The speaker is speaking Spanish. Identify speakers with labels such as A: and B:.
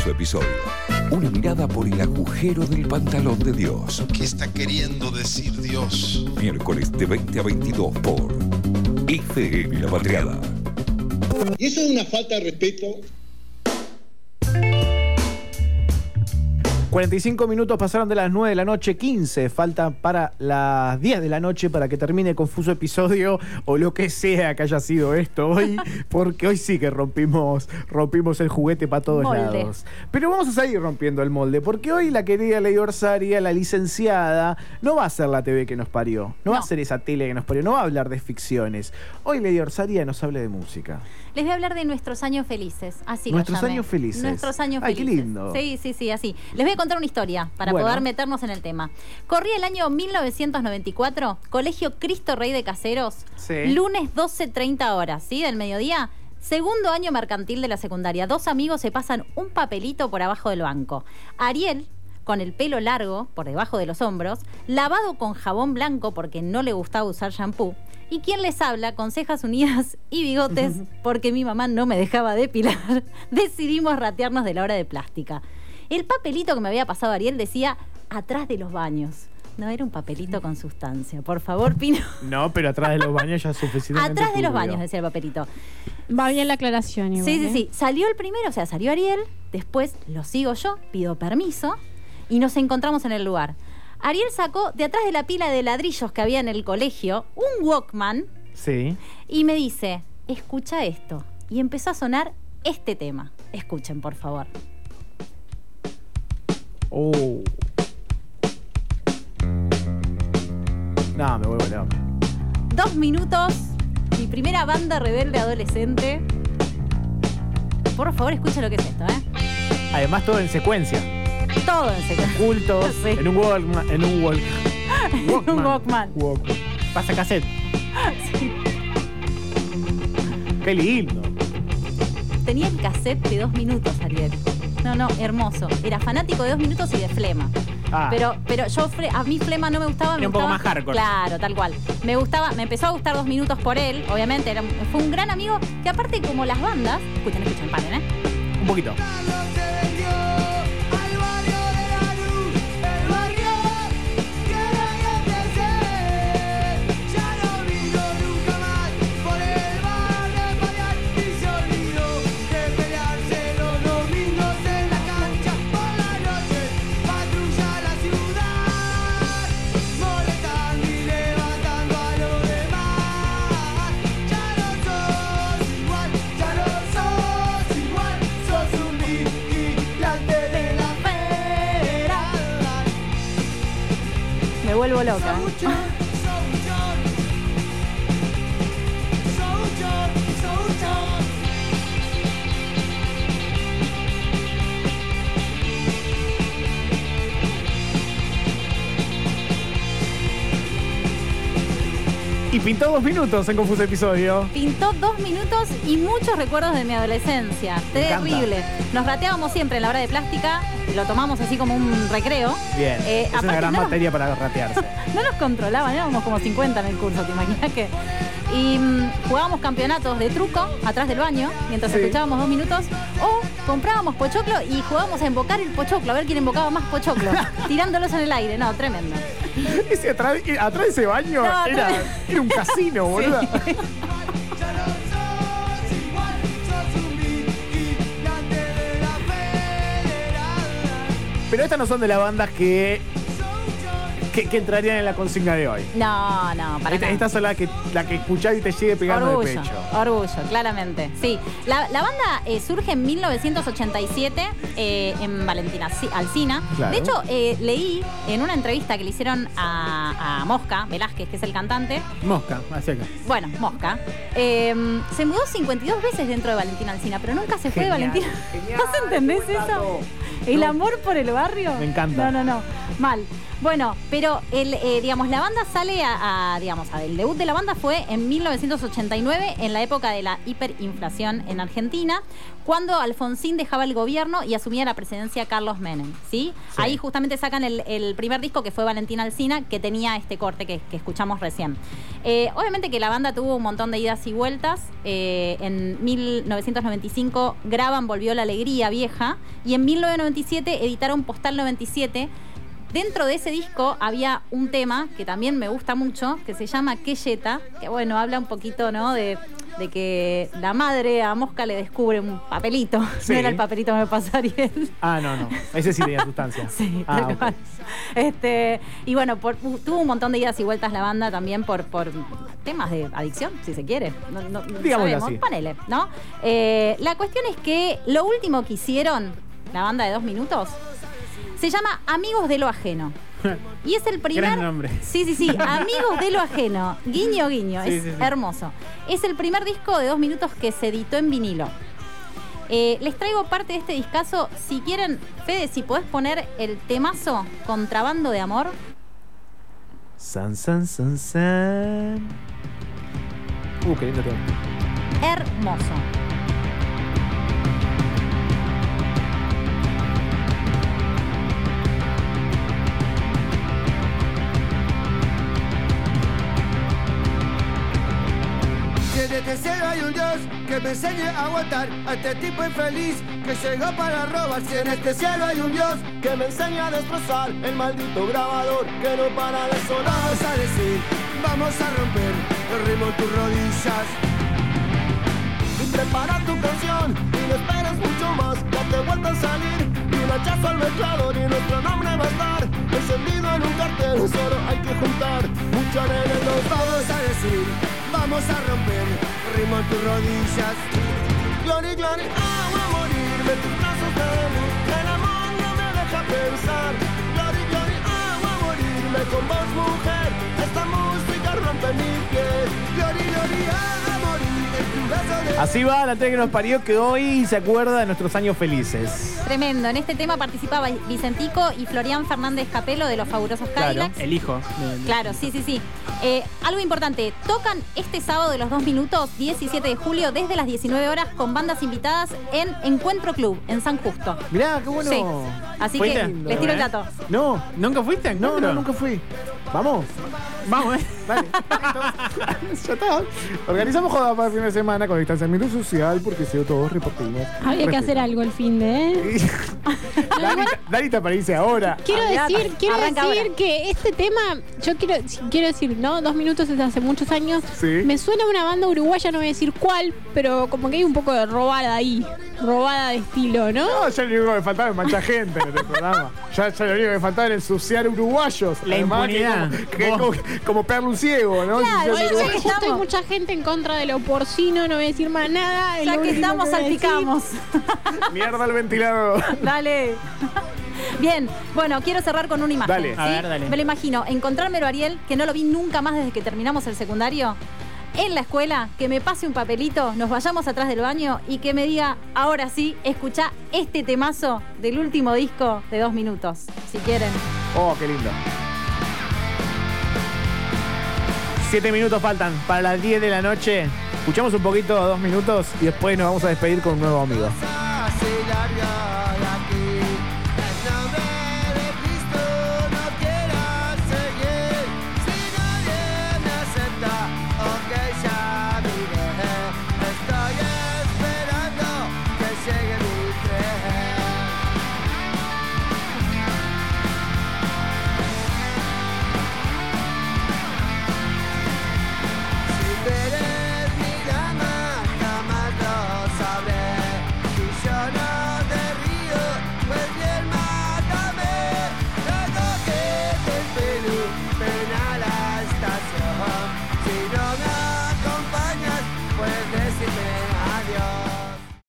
A: Confuso Episodio. Una mirada por el agujero del pantalón de Dios.
B: ¿Qué está queriendo decir Dios?
A: Miércoles de 20 a 22 por ICN La Patriada.
C: Y eso es una falta de respeto
D: 45 minutos pasaron de las 9 de la noche, 15 faltan para las 10 de la noche para que termine confuso episodio o lo que sea que haya sido esto hoy, porque hoy sí que rompimos, rompimos el juguete para todos
E: Molde.
D: lados. Pero vamos a seguir rompiendo el molde, porque hoy la querida Ley Orsaria, la licenciada, no va a ser la TV que nos parió, no, va a ser esa tele que nos parió, no va a hablar de ficciones. Hoy Ley Orsaria nos habla de música.
E: Les voy a hablar de nuestros años felices. Así
D: Nuestros años felices.
E: Nuestros años
D: Ay, qué
E: felices.
D: lindo.
E: Sí, sí, sí, así. Les voy a contar una historia para
D: Bueno.
E: poder meternos en el tema. Corría el año 1994, Colegio Cristo Rey de Caseros,
D: Sí.
E: lunes 12.30 horas, ¿sí? Del mediodía. Segundo año mercantil de la secundaria. Dos amigos se pasan un papelito por abajo del banco. Ariel, con el pelo largo por debajo de los hombros, lavado con jabón blanco porque no le gustaba usar shampoo. Y quien les habla con cejas unidas y bigotes porque mi mamá no me dejaba depilar. Decidimos ratearnos de la hora de plástica. El papelito que me había pasado Ariel decía atrás de los baños. No era un papelito con sustancia. Por favor, Pino.
D: No, pero atrás de los baños ya es suficientemente
E: Atrás de los baños, decía el papelito.
F: Va bien la aclaración, igual,
E: Sí, sí,
F: ¿eh?
E: sí. Salió el primero, o sea, salió Ariel, después lo sigo yo, pido permiso y nos encontramos en el lugar. Ariel sacó de atrás de la pila de ladrillos que había en el colegio un Walkman
D: Sí.
E: y me dice, escucha esto. Y empezó a sonar este tema. Escuchen, por favor.
D: Oh. No, me vuelvo loco.
E: Dos minutos, mi primera banda rebelde adolescente. Por favor, escuchen lo que es esto, ¿eh?
D: Además, todo en secuencia.
E: Todo en serio.
D: Cultos,
E: Sí.
D: en un Walkman. En un, walk,
E: un Walkman.
D: Walkman. Pasa cassette. Qué lindo.
E: Tenía el cassette de dos minutos, Ariel. No, no, hermoso. Era fanático de dos minutos y de flema.
D: Ah.
E: Pero, pero yo, a mí flema no me gustaba. me
D: Era un poco más hardcore.
E: Claro, tal cual. Me gustaba, me empezó a gustar dos minutos por él, obviamente. Era, fue un gran amigo que aparte como las bandas, escuchen, escuchen, paren, ¿eh?
D: Un poquito.
E: Vuelvo loca.
D: Pintó dos minutos en Confuso Episodio.
E: Pintó dos minutos y muchos recuerdos de mi adolescencia.
D: Me encanta.
E: Terrible. Nos rateábamos siempre en la hora de plástica, lo tomamos así como un recreo.
D: Bien.
E: Eh,
D: es una gran
E: no-
D: materia para ratearse.
E: No nos controlaban, éramos como 50 en el curso, ¿te imaginas que? Y mm, jugábamos campeonatos de truco atrás del baño, mientras
D: Sí.
E: escuchábamos dos minutos, o comprábamos pochoclo y jugábamos a invocar el pochoclo, a ver quién invocaba más pochoclo, tirándolos en el aire. No, tremendo.
D: Ese atrás, eh, atrás de ese baño
E: No,
D: era,
E: atrás-
D: era un casino, boludo. Pero estas no son de las bandas que, que, que entrarían en la consigna de hoy.
E: No, no, para
D: Esta-
E: nada.
D: Estas son las que, la que escuchás y te sigue pegando
E: Orgullo,
D: de pecho.
E: orgullo, claramente. Sí, la, la banda eh, surge en 1987 eh, en Valentina Alci- Alsina.
D: Claro.
E: De hecho, eh, leí en una entrevista que le hicieron a, a Mosca Velázquez, que es el cantante,
D: Mosca, hacia acá.
E: bueno, Mosca, eh, se mudó 52 veces dentro de Valentina Alsina, pero nunca se fue de Valentina.
D: genial,
E: ¿Vos entendés eso? ¿El amor por el barrio?
D: Me encanta.
E: No, no, no. Mal. Bueno, pero el, eh, digamos, la banda sale a, a, digamos, a- el debut de la banda fue en 1989, en la época de la hiperinflación en Argentina, cuando Alfonsín dejaba el gobierno y asumía la presidencia Carlos Menem, ¿sí?
D: Sí.
E: Ahí justamente sacan el, el primer disco que fue Valentina Alsina, que tenía este corte que, que escuchamos recién. Eh, obviamente que la banda tuvo un montón de idas y vueltas. Eh, en 1995 graban Volvió la Alegría Vieja y en 1997 editaron Postal 97. Dentro de ese disco había un tema que también me gusta mucho, que se llama Queyeta, que bueno, habla un poquito, ¿no? De, de que la madre a Mosca le descubre un papelito.
D: Sí.
E: No era el papelito que me pasó Ariel.
D: Ah, no, no. Ese sí tenía sustancia.
E: Sí,
D: Ah,
E: cual. Este, y bueno, por- tuvo un montón de idas y vueltas la banda también por, por temas de adicción, si se quiere. No, no- no
D: Digámoslo
E: sabemos.
D: así.
E: Ponele, ¿no? Eh, la cuestión es que lo último que hicieron, la banda de dos minutos, se llama Amigos de lo Ajeno. Y es el primer.
D: Gran nombre.
E: Sí, sí, sí. Amigos de lo ajeno. Guiño, guiño.
D: Sí,
E: es
D: sí, sí.
E: hermoso. Es el primer disco de dos minutos que se editó en vinilo. Eh, les traigo parte de este discazo. Si quieren, Fede, si podés poner el temazo Contrabando de Amor.
D: San, san, san, san. Uh, qué lindo tema.
E: Hermoso.
G: En este cielo hay un Dios que me enseñe a aguantar a este tipo infeliz que llegó para robar. Si en este cielo hay un Dios que me enseña a destrozar el maldito grabador que no para de sonar. Vamos a decir, vamos a romper el ritmo en tus rodillas. Y prepara tu canción y no esperes mucho más. Date vuelta a salir y un hachazo al mezclador y nuestro nombre va a estar encendido en un cartel. Solo hay que juntar y nos vamos a decir, vamos a romper en tus rodillas. Glory, glory, agua a morirme tus brazos de luz. El amor no me deja pensar. Glory, glory, agua a morirme con vos, mujer. Esta música rompe mi piel. Glory, glory,
D: Así va la tele que nos parió que hoy se acuerda de nuestros años felices.
E: Tremendo. En este tema participaba Vicentico y Florian Fernández Capelo de los fabulosos
D: Claro.
E: Cadillacs.
H: El hijo.
E: Claro, sí, sí, sí. Eh, algo importante, tocan este sábado de los dos minutos, 17 de julio, desde las 19 horas, con bandas invitadas en Encuentro Club, en San Justo.
D: Mirá, qué bueno.
E: Sí. Así que les tiro el dato.
D: No,
H: ¿Nunca fuiste
D: no, no, nunca fui. Vamos.
H: Vamos, eh.
D: Dale. ya está. Organizamos joda para el fin de semana con distanciamiento social porque no todos repartimos.
F: Había que hacer algo el fin de, ¿eh?
D: Dani te aparece ahora.
F: Quiero decir, quiero
E: arranca
F: decir
E: ahora.
F: que este tema, yo quiero, quiero decir, ¿no? Dos minutos desde hace muchos años.
D: Sí.
F: Me suena a una banda uruguaya, no voy a decir cuál, pero como que hay un poco de robada ahí. Robada de estilo, ¿no?
D: No, ya lo único que me faltaba es gente en este programa. Ya, ya lo único que me faltaba era ensuciar uruguayos.
H: La
D: Además, que
H: impunidad.
D: como- Que,
H: Vos.
D: como, como perro un ciego, ¿no?
E: Claro,
F: ya que
E: estamos.
F: mucha gente en contra de lo porcino, no voy a decir más nada.
E: Ya
F: lo
E: que estamos, salpicamos.
D: Mierda el ventilador.
E: Dale. Bien, bueno, quiero cerrar con una imagen.
D: Dale.
H: A ver, dale.
E: Me lo imagino, encontrármelo a Ariel, que no lo vi nunca más desde que terminamos el secundario, en la escuela, que me pase un papelito, nos vayamos atrás del baño y que me diga, ahora sí, escucha este temazo del último disco de dos minutos, si quieren.
D: Oh, qué lindo. Siete minutos faltan para las 10 de la noche. Escuchamos un poquito, dos minutos, y después nos vamos a despedir con un nuevo amigo.